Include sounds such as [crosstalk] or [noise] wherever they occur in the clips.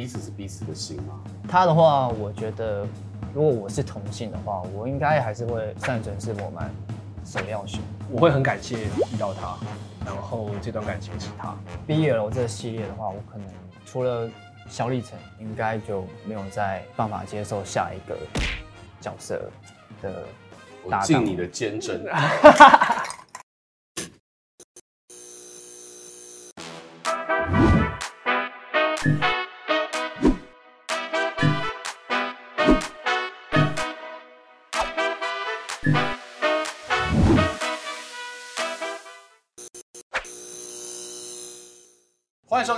彼此是彼此的心吗？他的话，我觉得如果我是同性的话，我应该还是会善准是我们首要选。我会很感谢遇到他，然后这段感情是他。毕业了。我这个系列的话，我可能除了小历程，应该就没有再办法接受下一个角色的。我敬你的坚贞。[laughs]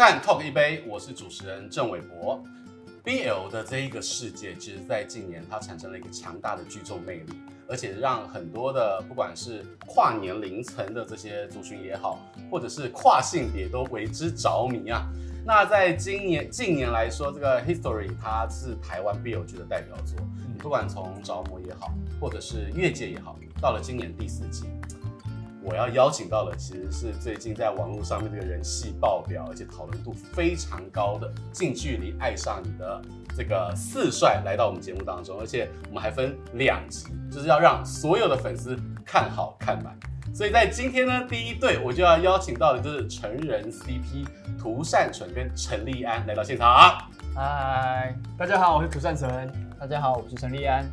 看《Talk 一杯》，我是主持人郑伟博。BL 的这一个世界，其实在近年它产生了一个强大的聚众魅力，而且让很多的不管是跨年龄层的这些族群也好，或者是跨性别都为之着迷啊。那在今年近年来说，这个 History 它是台湾 BL 剧的代表作，不管从着魔也好，或者是越界也好，到了今年第四季。我要邀请到的其实是最近在网络上面这个人气爆表，而且讨论度非常高的《近距离爱上你》的这个四帅来到我们节目当中，而且我们还分两集，就是要让所有的粉丝看好看满。所以在今天呢，第一对我就要邀请到的就是成人 CP 涂善存跟陈立安来到现场。嗨，大家好，我是涂善存。大家好，我是陈立安。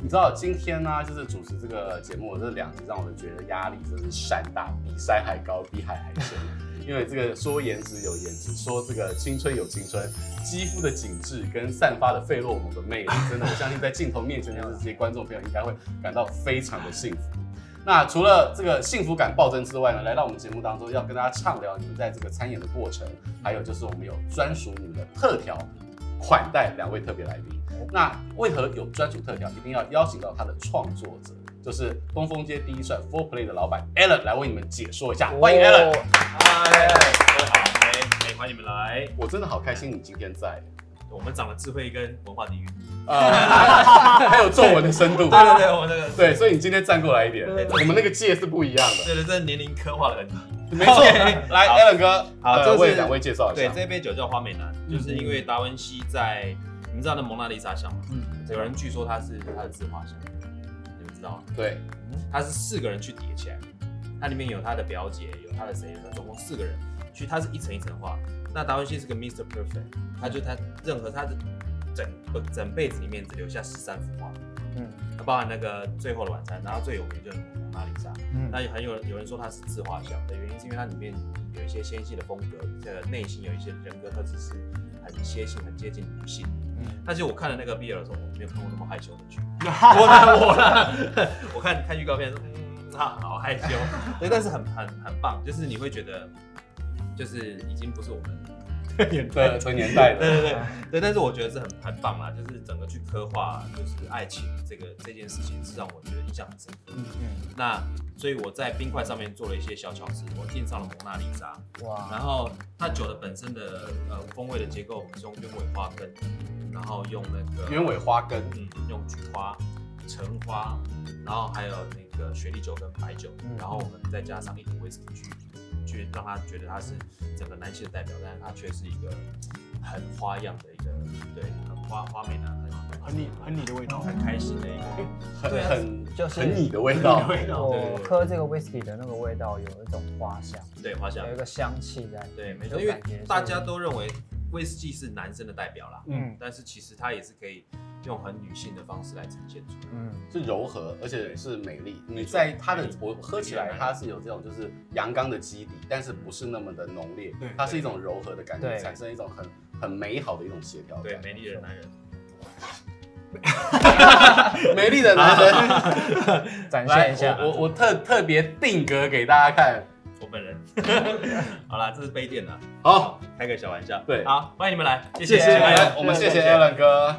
你知道今天呢、啊，就是主持这个节目，这两集让我觉得压力真是山大，比山还高，比海还深。[laughs] 因为这个说颜值有颜值，说这个青春有青春，肌肤的紧致跟散发的费洛蒙的魅力，真的，我相信在镜头面前的这些观众朋友应该会感到非常的幸福。那除了这个幸福感暴增之外呢，来到我们节目当中要跟大家畅聊你们在这个参演的过程，还有就是我们有专属你们的特调款待两位特别来宾。那为何有专属特调？一定要邀请到他的创作者，就是东风街第一帅 Four Play 的老板 Alan 来为你们解说一下。欢迎 Alan，嗨，各位好，哎哎，欢迎你们来。我真的好开心你今天在。我们长了智慧跟文化底蕴，呃，[laughs] 还有皱纹的深度。对对对，我们那个对，所以你今天站过来一点，我们那个界是不一样的。对对，这年龄刻画的很没错。[laughs] 来，Alan 哥，好，这位两位介绍一下。对，这杯酒叫花美男，就是因为达文西在。你知道那蒙娜丽莎像吗？嗯，有人据说它是它的自画像，你们知道吗？对，它是四个人去叠起来，它里面有他的表姐，有他的谁，他总共四个人去，它是一层一层画。那达文西是个 Mr. Perfect，他就他任何他的整整辈子里面只留下十三幅画，嗯，包含那个最后的晚餐，然后最有名就是蒙娜丽莎，嗯，那很有有人说它是自画像的原因是因为它里面有一些纤细的风格，这个内心有一些人格特质是很贴性、很接近女性。但是我看了那个 BL 的时候，我没有看过那么害羞的剧。[laughs] 我呢，我呢，我看看预告片说，嗯，啊好害羞。[laughs] 对，但是很很很棒，就是你会觉得，就是已经不是我们 [laughs] 年代，成年代的。对对对对，但是我觉得是很很棒啦，就是整个去刻画，就是爱情这个这件事情，是让我觉得印象很深刻。嗯嗯。那。所以我在冰块上面做了一些小巧思，我印上了蒙娜丽莎。哇！然后它酒的本身的呃风味的结构，我们是用鸢尾花根，然后用那个鸢尾花根，嗯，用菊花、橙花，然后还有那个雪莉酒跟白酒，嗯、然后我们再加上一点威士忌去，去让他觉得他是整个男性的代表，但是他却是一个很花样的一个，对，很花花美男。很很你很你的味道，很开心的一个，很很就是很你的味道。我喝这个 whisky 的那个味道有一种花香，对花香，有一个香气在。对，没错，因为大家都认为威士忌是男生的代表啦，嗯，但是其实它也是可以用很女性的方式来呈现出来，嗯，是柔和，而且是美丽。你在它的我喝起来，它是有这种就是阳刚的基底，但是不是那么的浓烈，对，它是一种柔和的感觉，产生一种很很美好的一种协调，对，美丽的男人。[laughs] 美丽的男生，展现一下。我我，特特别定格给大家看，我本人。[laughs] 好啦，这是杯垫了。好，开个小玩笑。对，好，欢迎你们来，谢谢。谢谢我们谢谢 Alan 哥。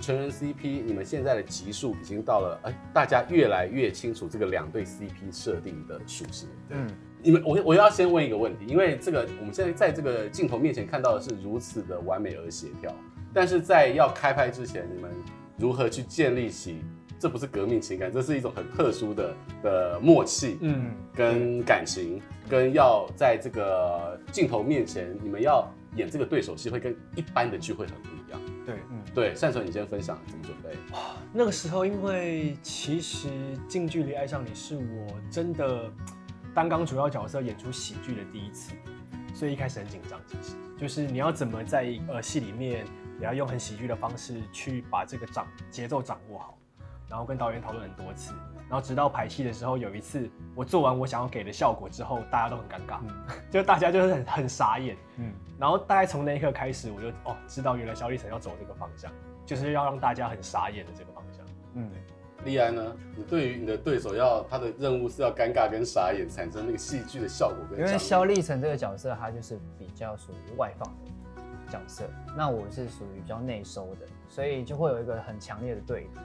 成人 CP，你们现在的级数已经到了，哎，大家越来越清楚这个两对 CP 设定的属性。嗯，你们，我我要先问一个问题，因为这个我们现在在这个镜头面前看到的是如此的完美而协调，但是在要开拍之前，你们。如何去建立起？这不是革命情感，这是一种很特殊的的默契，嗯，跟感情，跟要在这个镜头面前，你们要演这个对手戏会跟一般的剧会很不一样。对，嗯，对，善存，你先分享怎么准备？那个时候因为其实近距离爱上你是我真的担纲主要角色演出喜剧的第一次，所以一开始很紧张。其实就是你要怎么在呃戏里面也要用很喜剧的方式去把这个掌节奏掌握好，然后跟导演讨论很多次。然后直到排戏的时候，有一次我做完我想要给的效果之后，大家都很尴尬，嗯、就大家就是很很傻眼，嗯，然后大概从那一刻开始，我就哦知道原来萧立岑要走这个方向，就是要让大家很傻眼的这个方向，嗯，立安呢，你对于你的对手要他的任务是要尴尬跟傻眼，产生那个戏剧的效果跟，因为萧立岑这个角色他就是比较属于外放的角色，那我是属于比较内收的，所以就会有一个很强烈的对比。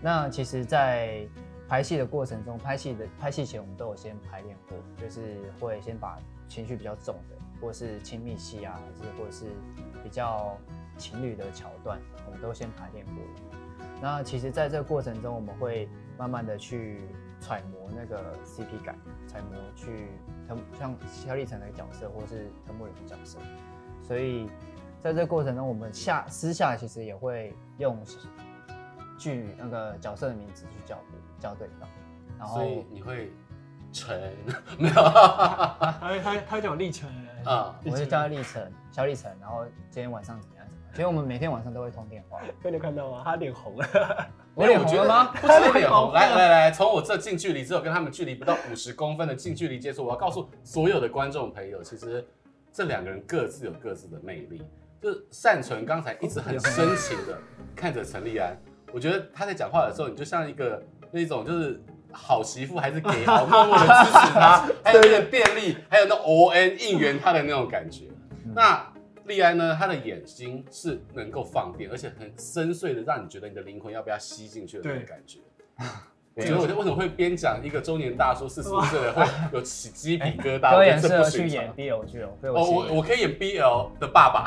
那其实，在拍戏的过程中，拍戏的拍戏前我们都有先排练过，就是会先把情绪比较重的，或是亲密戏啊，还是或者是比较情侣的桥段，我们都先排练过。那其实，在这个过程中，我们会慢慢的去揣摩那个 CP 感，揣摩去像萧立成的角色，或是藤木人的角色。所以，在这个过程中，我们下私下其实也会用剧那个角色的名字去叫叫对方，然后所以你会陈没有，他他他讲立成啊，我就叫他立成，小立成，然后今天晚上怎么样怎么样？其实我们每天晚上都会通电话。[laughs] 被你看到吗？他脸红了，[laughs] 我脸红了吗？不是脸红，来来来，从我这近距离只有跟他们距离不到五十公分的近距离接触，我要告诉所有的观众朋友，其实这两个人各自有各自的魅力。就是善存刚才一直很深情的看着陈立安。我觉得他在讲话的时候，你就像一个那种就是好媳妇，还是给好默默的支持他，[laughs] 还有那个便利，还有那 O N 应援他的那种感觉。那利安呢，他的眼睛是能够放电，而且很深邃的，让你觉得你的灵魂要不要吸进去的那种感觉。[laughs] 所以我觉得为什么会边讲一个中年大叔四十五岁的会有起鸡皮疙瘩？[laughs] 我也适合去演 BL 剧哦。哦，我我可以演 BL 的爸爸。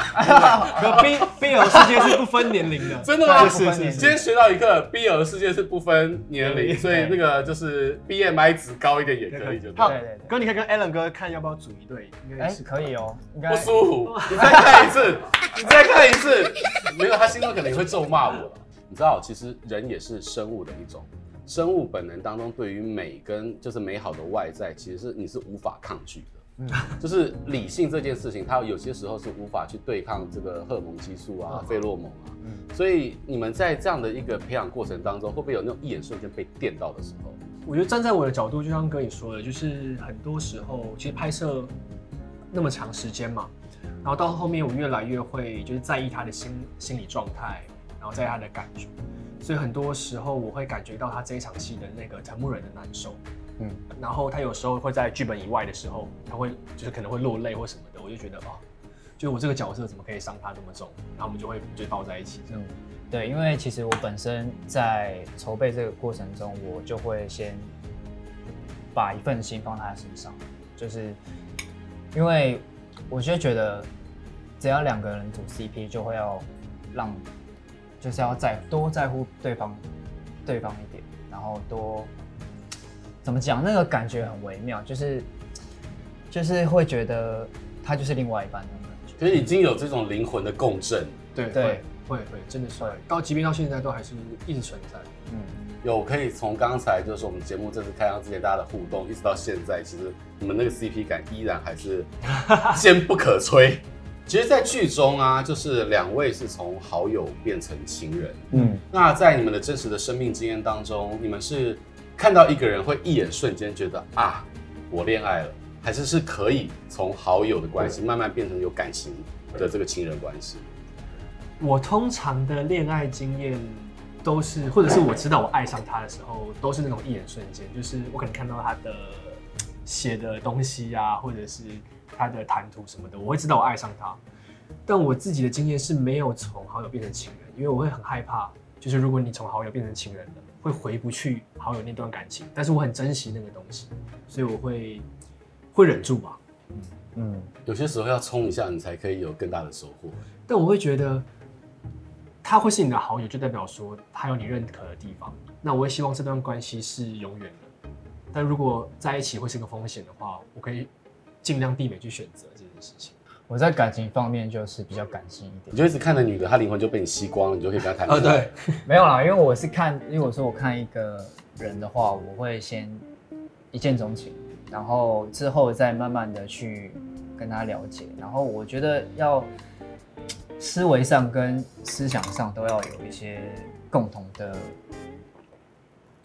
可 B BL 世界是不分年龄的，[laughs] 真的吗？是是。今天学到一个，BL 世界是不分年龄，所以那个就是 BMI 值高一点也可以，就对。对对。哥，你可以跟 Alan 哥看要不要组一队，应该是可以哦。不舒服，你再看一次，[laughs] 你再看一次。没有，他心中可能也会咒骂我了。你知道，其实人也是生物的一种。生物本能当中，对于美跟就是美好的外在，其实是你是无法抗拒的。嗯，[laughs] 就是理性这件事情，它有些时候是无法去对抗这个荷尔蒙激素啊、费洛蒙啊。嗯，所以你们在这样的一个培养过程当中，会不会有那种一眼瞬间被电到的时候？我觉得站在我的角度，就像哥你说的，就是很多时候其实拍摄那么长时间嘛，然后到后面我越来越会就是在意他的心心理状态，然后在他的感觉。所以很多时候我会感觉到他这一场戏的那个藤木人的难受，嗯，然后他有时候会在剧本以外的时候，他会就是可能会落泪或什么的，我就觉得哦，就我这个角色怎么可以伤他这么重？然后我们就会就抱在一起这样。嗯，对，因为其实我本身在筹备这个过程中，我就会先把一份心放在他身上，就是因为我就觉得只要两个人组 CP，就会要让。就是要在多在乎对方，对方一点，然后多怎么讲？那个感觉很微妙，就是就是会觉得他就是另外一半那种感觉。其实已经有这种灵魂的共振，对对会会真的是到即便到现在都还是一直存在。嗯，有可以从刚才就是我们节目正式开张之前大家的互动，一直到现在，其实你们那个 CP 感依然还是 [laughs] 坚不可摧。其实，在剧中啊，就是两位是从好友变成情人。嗯，那在你们的真实的生命经验当中，你们是看到一个人会一眼瞬间觉得啊，我恋爱了，还是是可以从好友的关系慢慢变成有感情的这个情人关系？我通常的恋爱经验都是，或者是我知道我爱上他的时候，都是那种一眼瞬间，就是我可能看到他的写的东西啊，或者是。他的谈吐什么的，我会知道我爱上他。但我自己的经验是没有从好友变成情人，因为我会很害怕，就是如果你从好友变成情人了，会回不去好友那段感情。但是我很珍惜那个东西，所以我会会忍住吧。嗯嗯，有些时候要冲一下，你才可以有更大的收获。但我会觉得，他会是你的好友，就代表说他有你认可的地方。那我也希望这段关系是永远的。但如果在一起会是个风险的话，我可以。尽量避免去选择这件事情。我在感情方面就是比较感性一点，你就一直看着女的，她灵魂就被你吸光了，你就可以跟她谈恋爱。啊，对，没有啦，因为我是看，如果说我看一个人的话，我会先一见钟情，然后之后再慢慢的去跟他了解，然后我觉得要思维上跟思想上都要有一些共同的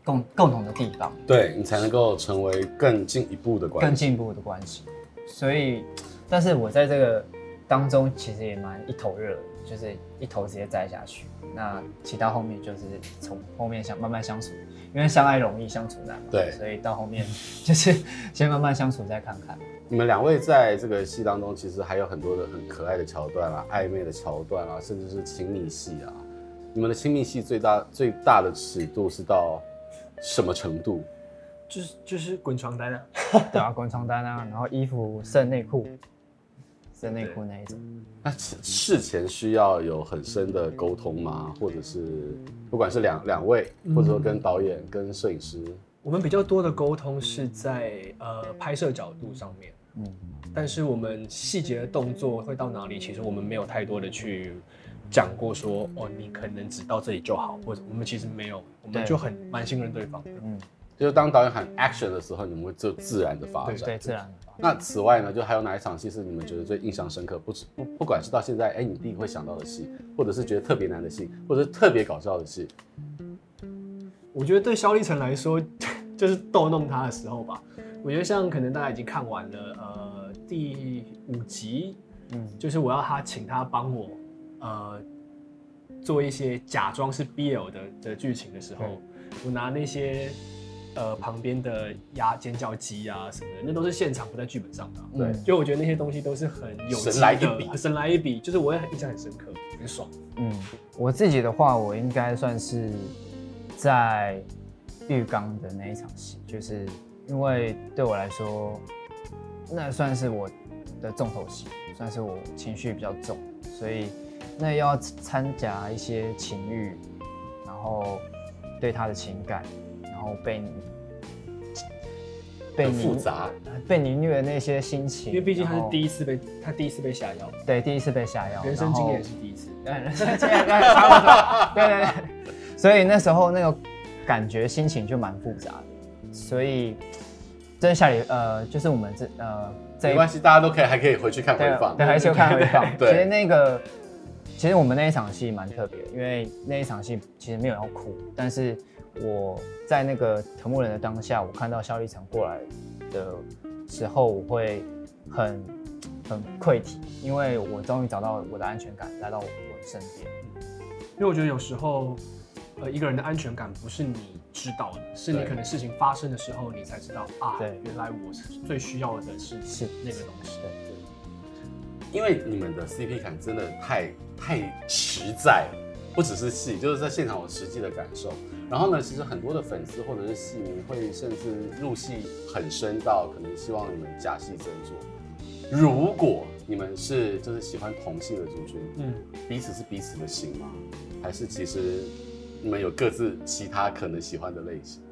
共共同的地方，对，你才能够成为更进一步的关系，更进一步的关系。所以，但是我在这个当中其实也蛮一头热，就是一头直接栽下去。那其他后面就是从后面想慢慢相处，因为相爱容易相处难嘛。对，所以到后面就是 [laughs] 先慢慢相处再看看。你们两位在这个戏当中，其实还有很多的很可爱的桥段啊，暧昧的桥段啊，甚至是亲密戏啊。你们的亲密戏最大最大的尺度是到什么程度？就是就是滚床单啊，[laughs] 对啊，滚床单啊，然后衣服剩内裤，剩内裤那一种。那事前需要有很深的沟通吗？或者是不管是两两位，或者说跟导演、嗯、跟摄影师，我们比较多的沟通是在呃拍摄角度上面。嗯，但是我们细节的动作会到哪里？其实我们没有太多的去讲过说，哦，你可能只到这里就好，或者我们其实没有，我们就很蛮信任对方的。嗯，就是当导演喊 action 的时候，你们会就自然的发展。对，对，自然的。那此外呢，就还有哪一场戏是你们觉得最印象深刻？不止不不管是到现在，哎，你第一个会想到的戏，或者是觉得特别难的戏，或者是特别搞笑的戏。我觉得对萧立成来说，就是逗弄他的时候吧。我觉得像可能大家已经看完了，呃，第五集，嗯，就是我要他请他帮我，呃，做一些假装是 BL 的的剧情的时候，我拿那些呃旁边的压尖叫鸡啊什么的，那都是现场不在剧本上的，对，就我觉得那些东西都是很有神来一笔，神来一笔，就是我也很印象很深刻，很爽。嗯，我自己的话，我应该算是在浴缸的那一场戏，就是。因为对我来说，那算是我的重头戏，算是我情绪比较重，所以那要掺杂一些情欲，然后对他的情感，然后被你被你复杂。被你虐的那些心情，因为毕竟他是第一次被他第一次被下药，对，第一次被下药，人生经验也是第一次，[laughs] 对，人生经验差不多，对对对，[laughs] 所以那时候那个感觉心情就蛮复杂的。所以，真下里呃，就是我们这呃，没关系，大家都可以还可以回去看回放，对，还是要看回放。[laughs] 对，其实那个，其实我们那一场戏蛮特别，因为那一场戏其实没有要哭，但是我在那个藤木人的当下，我看到肖立成过来的时候，我会很很愧体，因为我终于找到我的安全感来到我的身边。因为我觉得有时候，呃，一个人的安全感不是你。知道的是你可能事情发生的时候，你才知道啊，对，原来我是最需要的是是那个东西。对对，因为你们的 CP 感真的太太实在了，不只是戏，就是在现场我实际的感受。然后呢，其实很多的粉丝或者是戏迷会甚至入戏很深到可能希望你们假戏真做。如果你们是就是喜欢同性的族群，嗯，彼此是彼此的型吗？还是其实？你们有各自其他可能喜欢的类型？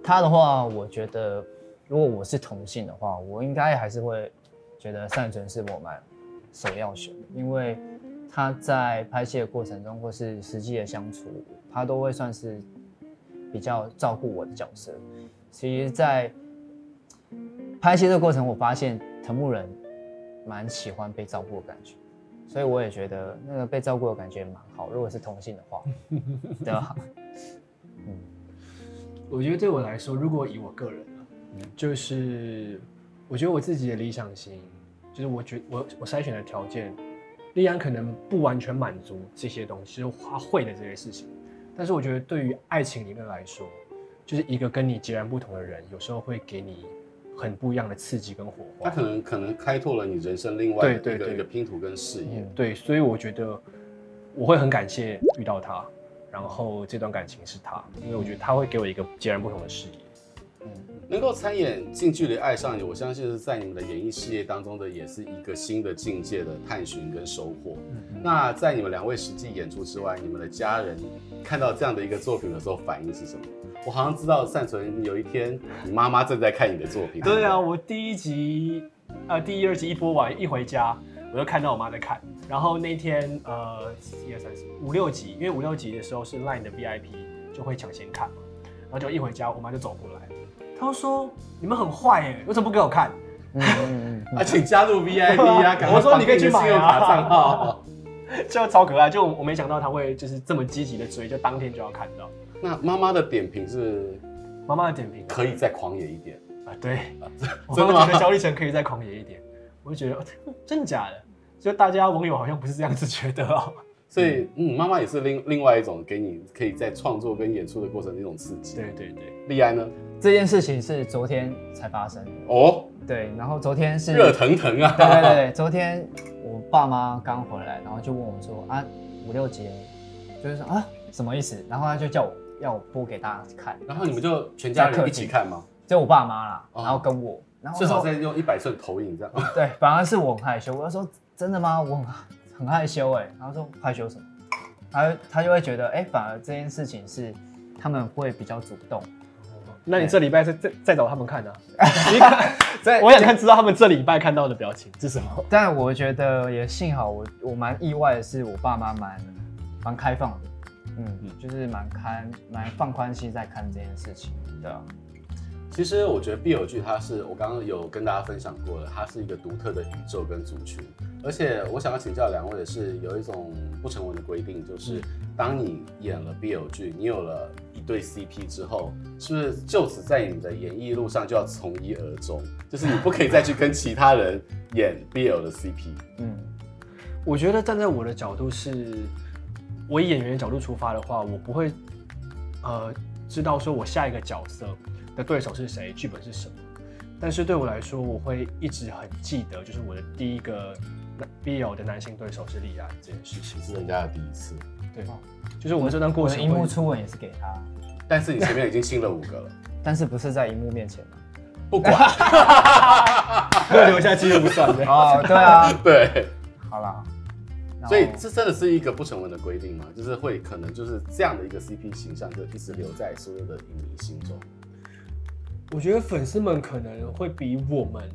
他的话，我觉得如果我是同性的话，我应该还是会觉得善存是我们首要选，因为他在拍戏的过程中或是实际的相处，他都会算是比较照顾我的角色。其实，在拍戏的过程，我发现藤木人蛮喜欢被照顾的感觉。所以我也觉得那个被照顾的感觉蛮好。如果是同性的话，[laughs] 对吧？嗯，我觉得对我来说，如果以我个人啊，就是我觉得我自己的理想型，就是我觉我我筛选的条件，立安可能不完全满足这些东西，就是他会的这些事情。但是我觉得对于爱情里面来说，就是一个跟你截然不同的人，有时候会给你。很不一样的刺激跟火花，他可能可能开拓了你人生另外一个对对对一个拼图跟视野。对，所以我觉得我会很感谢遇到他，然后这段感情是他，因为我觉得他会给我一个截然不同的视野。嗯，能够参演《近距离爱上你》，我相信是在你们的演艺事业当中的也是一个新的境界的探寻跟收获。嗯，那在你们两位实际演出之外，你们的家人看到这样的一个作品的时候反应是什么？我好像知道善存有一天，你妈妈正在看你的作品。对啊，我第一集呃第一二集一播完一回家，我就看到我妈在看。然后那天呃一二三四五六集，因为五六集的时候是 Line 的 VIP 就会抢先看嘛，然后就一回家，我妈就走过来，她说：“你们很坏耶，为什么不给我看？”嗯嗯嗯，啊，请加入 VIP 啊！[laughs] 我说你可以去买啊信用卡账号。[laughs] 就超可爱，就我没想到他会就是这么积极的追，就当天就要看到。那妈妈的点评是，妈妈的点评可以再狂野一点啊？对，[laughs] 我真的吗？觉得焦虑层可以再狂野一点，我就觉得、哦、真的假的？就大家网友好像不是这样子觉得哦。所以，嗯，妈妈也是另另外一种给你可以在创作跟演出的过程的一种刺激。对对对，立安呢？这件事情是昨天才发生的哦。对，然后昨天是热腾腾啊！对对对，昨天我爸妈刚回来，然后就问我说啊，五六节，就是说啊，什么意思？然后他就叫我要我播给大家看，然后你们就全家人一起看吗？就我爸妈啦，然后跟我，然后至少再用一百寸投影这样。对，反而是我很害羞。我说真的吗？我很很害羞哎。然后说害羞什么？他他就会觉得哎，反而这件事情是他们会比较主动。那你这礼拜再再再找他们看呢？[laughs] [laughs] 我想看知道他们这礼拜看到的表情是什么。[laughs] 但我觉得也幸好我我蛮意外的是，我爸妈蛮蛮开放的，嗯，就是蛮开蛮放宽心在看这件事情，对啊。其实我觉得 BL 剧它是我刚刚有跟大家分享过的，它是一个独特的宇宙跟族群。而且我想要请教两位的是，有一种不成文的规定，就是当你演了 BL 剧，你有了一对 CP 之后，是不是就此在你的演艺路上就要从一而终？就是你不可以再去跟其他人演 BL 的 CP。嗯，我觉得站在我的角度是，我以演员的角度出发的话，我不会呃知道说我下一个角色的对手是谁，剧本是什么，但是对我来说，我会一直很记得，就是我的第一个 BL 的男性对手是立安这件事情，是人家的第一次。对，就是我们这段过程，荧幕初吻也是给他，但是你前面已经亲了五个了，[laughs] 但是不是在荧幕面前吗？不管，[laughs] 没有留下记录不算的。哦，对啊，[laughs] 对，好啦，所以这真的是一个不成文的规定吗？就是会可能就是这样的一个 CP 形象，就一直留在所有的影迷心中。我觉得粉丝们可能会比我们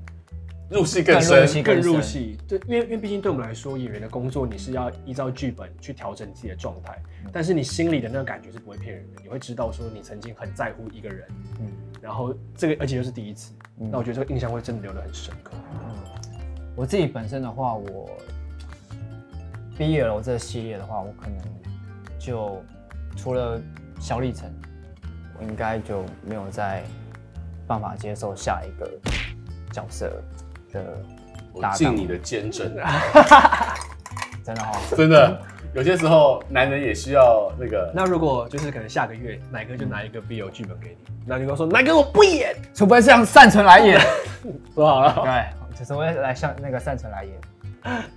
入戏更深，更入戏。对，因为因为毕竟对我们来说，演员的工作你是要依照剧本去调整自己的状态，但是你心里的那个感觉是不会骗人的，你会知道说你曾经很在乎一个人，嗯，然后这个而且又是第一次，那我觉得这个印象会真的留得很深刻。嗯，我自己本身的话，我 BL 这个系列的话，我可能就除了小李晨，我应该就没有在。办法接受下一个角色的搭档，尽你的坚贞，[laughs] 真的哈、哦，真的，有些时候男人也需要那个。那如果就是可能下个月奶哥就拿一个 BL 剧本给你，那你跟我说奶哥我不演，除非是让善存来演，[laughs] 说好了，[laughs] 对，就是我来向那个善存来演。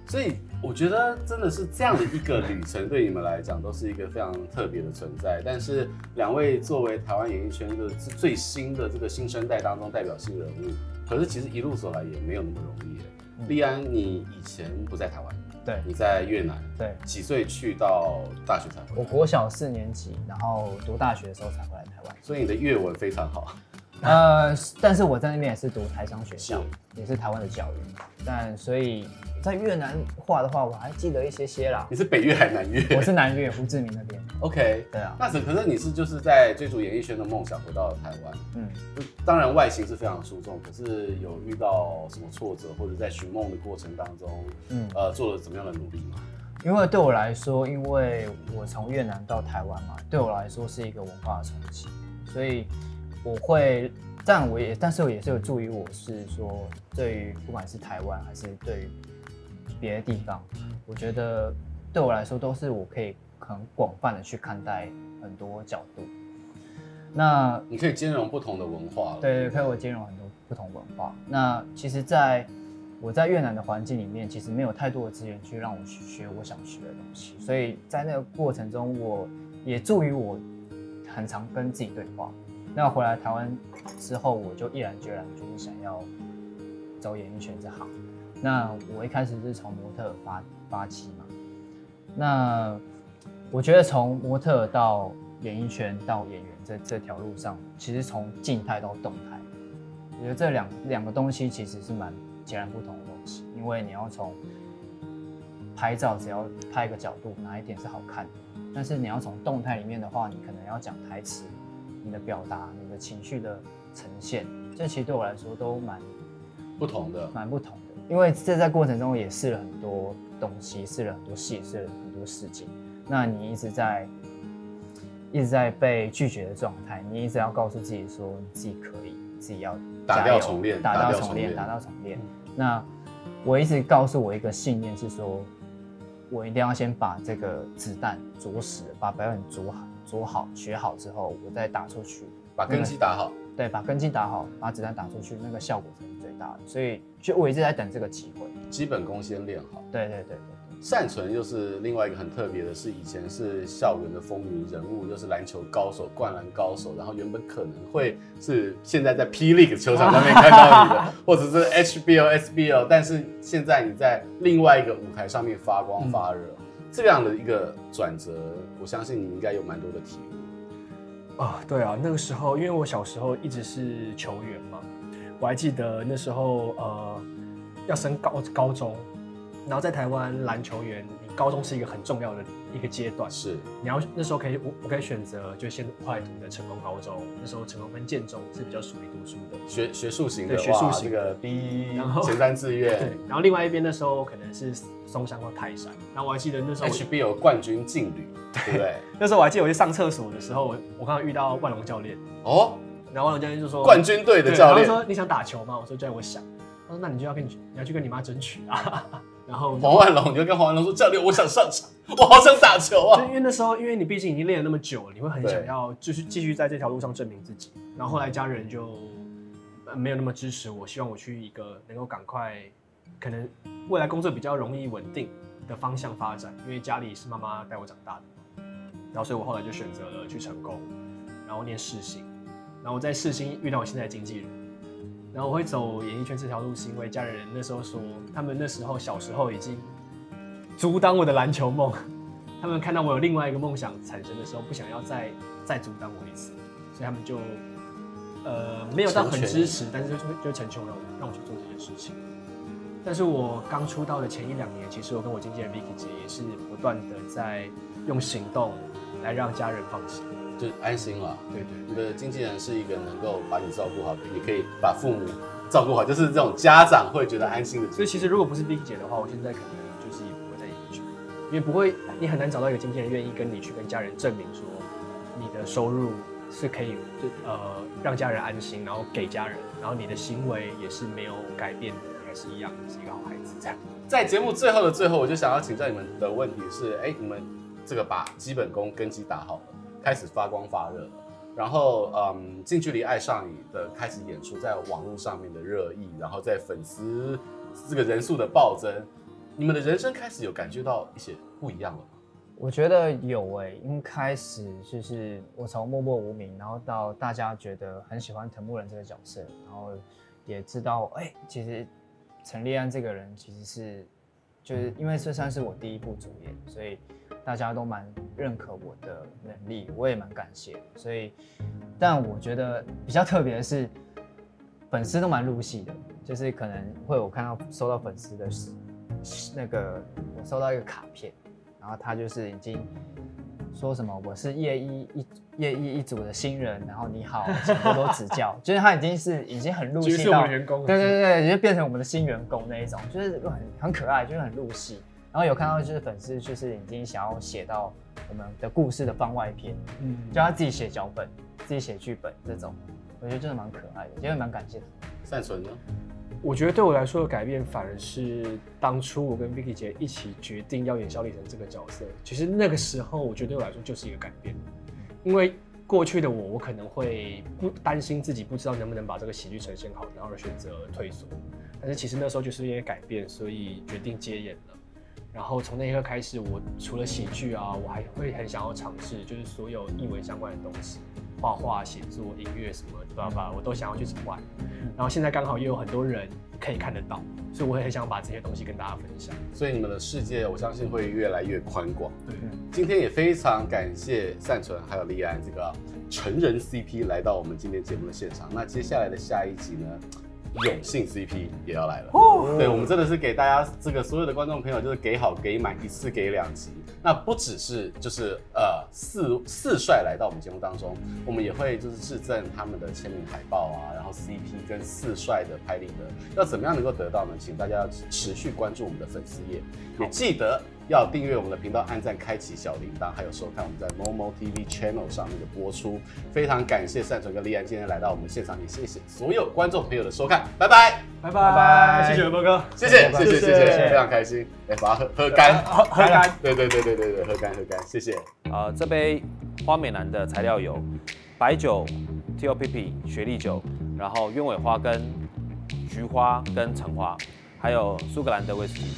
所以我觉得真的是这样的一个旅程，对你们来讲都是一个非常特别的存在。但是两位作为台湾演艺圈的最新的这个新生代当中代表性人物，可是其实一路走来也没有那么容易。立安，你以前不在台湾，对，你在越南，对，几岁去到大学才回来？我国小四年级，然后读大学的时候才回来台湾。所以你的越文非常好。呃，但是我在那边也是读台商学校，是也是台湾的教育，但所以。在越南话的话，我还记得一些些啦。你是北越还是南越？我是南越，胡志明那边。OK，对啊。那可可是你是就是在追逐演艺圈的梦想回到了台湾。嗯，当然外形是非常出众，可是有遇到什么挫折，或者在寻梦的过程当中，嗯，呃，做了怎么样的努力吗？因为对我来说，因为我从越南到台湾嘛，对我来说是一个文化的冲击，所以我会，但我也，但是我也是有助于我是说，对于不管是台湾还是对于。别的地方，我觉得对我来说都是我可以很广泛的去看待很多角度。那你可以兼容不同的文化。对对，可以我兼容很多不同文化。那其实，在我在越南的环境里面，其实没有太多的资源去让我去学我想学的东西，所以在那个过程中，我也助于我很常跟自己对话。那回来台湾之后，我就毅然决然就是想要走演艺圈这行。那我一开始是从模特发发起嘛，那我觉得从模特到演艺圈到演员这这条路上，其实从静态到动态，我觉得这两两个东西其实是蛮截然不同的东西，因为你要从拍照，只要拍一个角度，哪一点是好看的，但是你要从动态里面的话，你可能要讲台词，你的表达，你的情绪的呈现，这其实对我来说都蛮不同的，蛮不同的，因为这在过程中也试了很多东西，试了很多戏，试了很多事情，那你一直在。一直在被拒绝的状态，你一直要告诉自己说你自己可以，自己要打掉重练，打掉重练，打掉重练。那我一直告诉我一个信念是说，我一定要先把这个子弹着实，把表演做好，做好学好之后，我再打出去，把根基打好。对，把根基打好，把子弹打出去，那个效果才是最大的。所以，就我一直在等这个机会。基本功先练好。对对对对。善存又是另外一个很特别的，是以前是校园的风云人物，又是篮球高手、灌篮高手，然后原本可能会是现在在 P League 球场上面看到你的，[laughs] 或者是 HBO、SBL，但是现在你在另外一个舞台上面发光发热，嗯、这样的一个转折，我相信你应该有蛮多的体会。啊，对啊，那个时候因为我小时候一直是球员嘛，我还记得那时候呃要升高高中。然后在台湾篮球员，你高中是一个很重要的一个阶段。是，你要那时候可以，我我可以选择就先快读的成功高中。那时候成功跟建中是比较属于读书的，学学术型的，对学术型的第一，然后前三志愿。对，然后另外一边那时候可能是松山或泰山。然后我还记得那时候 H B 有冠军劲旅，对不对？[laughs] 那时候我还记得我去上厕所的时候，我我刚刚遇到万隆教练。哦，然后万隆教练就说冠军队的教练，他说你想打球吗？我说这样我想。他说那你就要跟你你要去跟你妈争取啊。[laughs] 然后黄万龙，你就跟黄万龙说：“教练，我想上场，我好想打球啊！”因为那时候，因为你毕竟已经练了那么久了，你会很想要继续继续在这条路上证明自己。然后后来家人就没有那么支持我，希望我去一个能够赶快，可能未来工作比较容易稳定的方向发展。因为家里是妈妈带我长大的，然后所以我后来就选择了去成功，然后念世新，然后我在世新遇到我现在的经纪人。然后我会走演艺圈这条路，是因为家人那时候说，他们那时候小时候已经阻挡我的篮球梦，他们看到我有另外一个梦想产生的时候，不想要再再阻挡我一次，所以他们就呃没有到很支持，但是就就成全了我，让我去做这件事情。但是我刚出道的前一两年，其实我跟我经纪人 Vicky 姐也是不断的在用行动来让家人放心。就安心了，对对，你的经纪人是一个能够把你照顾好的，也可以把父母照顾好，就是这种家长会觉得安心的。所以其实如果不是 Vicky 姐的话，我现在可能就是也不会在演艺圈，因为不会，你很难找到一个经纪人愿意跟你去跟家人证明说你的收入是可以就呃让家人安心，然后给家人，然后你的行为也是没有改变的，还是一样是一个好孩子这样。在节目最后的最后，我就想要请教你们的问题是：哎，你们这个把基本功根基打好了。开始发光发热，然后嗯，近距离爱上你的开始演出，在网络上面的热议，然后在粉丝这个人数的暴增，你们的人生开始有感觉到一些不一样了吗？我觉得有诶、欸，因为开始就是我从默默无名，然后到大家觉得很喜欢藤木人这个角色，然后也知道哎、其实陈立安这个人其实是。就是因为这算是我第一部主演，所以大家都蛮认可我的能力，我也蛮感谢。所以，但我觉得比较特别的是，粉丝都蛮入戏的，就是可能会有看到收到粉丝的，那个我收到一个卡片，然后他就是已经。说什么？我是叶一一叶一一组的新人，然后你好，请多多指教。就是他已经是已经很入戏到，对对对，就变成我们的新员工那一种，就是很很可爱，就是很入戏。然后有看到就是粉丝就是已经想要写到我们的故事的番外篇，嗯，叫他自己写脚本，自己写剧本这种，我觉得真的蛮可爱的，也蛮感谢的。善存呢？我觉得对我来说的改变，反而是当初我跟 Vicky 姐一起决定要演小李晨这个角色。其实那个时候，我觉得对我来说就是一个改变，因为过去的我，我可能会不担心自己不知道能不能把这个喜剧呈现好，然后而选择退缩。但是其实那时候就是因为改变，所以决定接演了。然后从那一刻开始，我除了喜剧啊，我还会很想要尝试，就是所有艺文相关的东西。画画、写作、音乐什么的，对吧？我都想要去玩。然后现在刚好又有很多人可以看得到，所以我也很想把这些东西跟大家分享。所以你们的世界，我相信会越来越宽广。对，今天也非常感谢善存还有立安这个成人 CP 来到我们今天节目的现场。那接下来的下一集呢，永信 CP 也要来了。哦，对，我们真的是给大家这个所有的观众朋友，就是给好给满，一次给两集。那不只是就是呃四四帅来到我们节目当中，我们也会就是制赠他们的签名海报啊，然后 CP 跟四帅的拍立得，要怎么样能够得到呢？请大家要持续关注我们的粉丝页，也记得。要订阅我们的频道，按赞，开启小铃铛，还有收看我们在 Momo TV Channel 上面的播出。非常感谢善存跟立安今天来到我们现场，也谢谢所有观众朋友的收看，拜拜，拜拜，拜拜，谢谢波哥，谢谢，谢谢，谢谢，非常开心，来把它喝 [laughs] 喝干，喝喝干，对对对对对对，喝干喝干，谢谢。呃，这杯花美男的材料有白酒、TOPP 雪莉酒，然后鸢尾花跟菊花跟橙花，还有苏格兰的威士忌。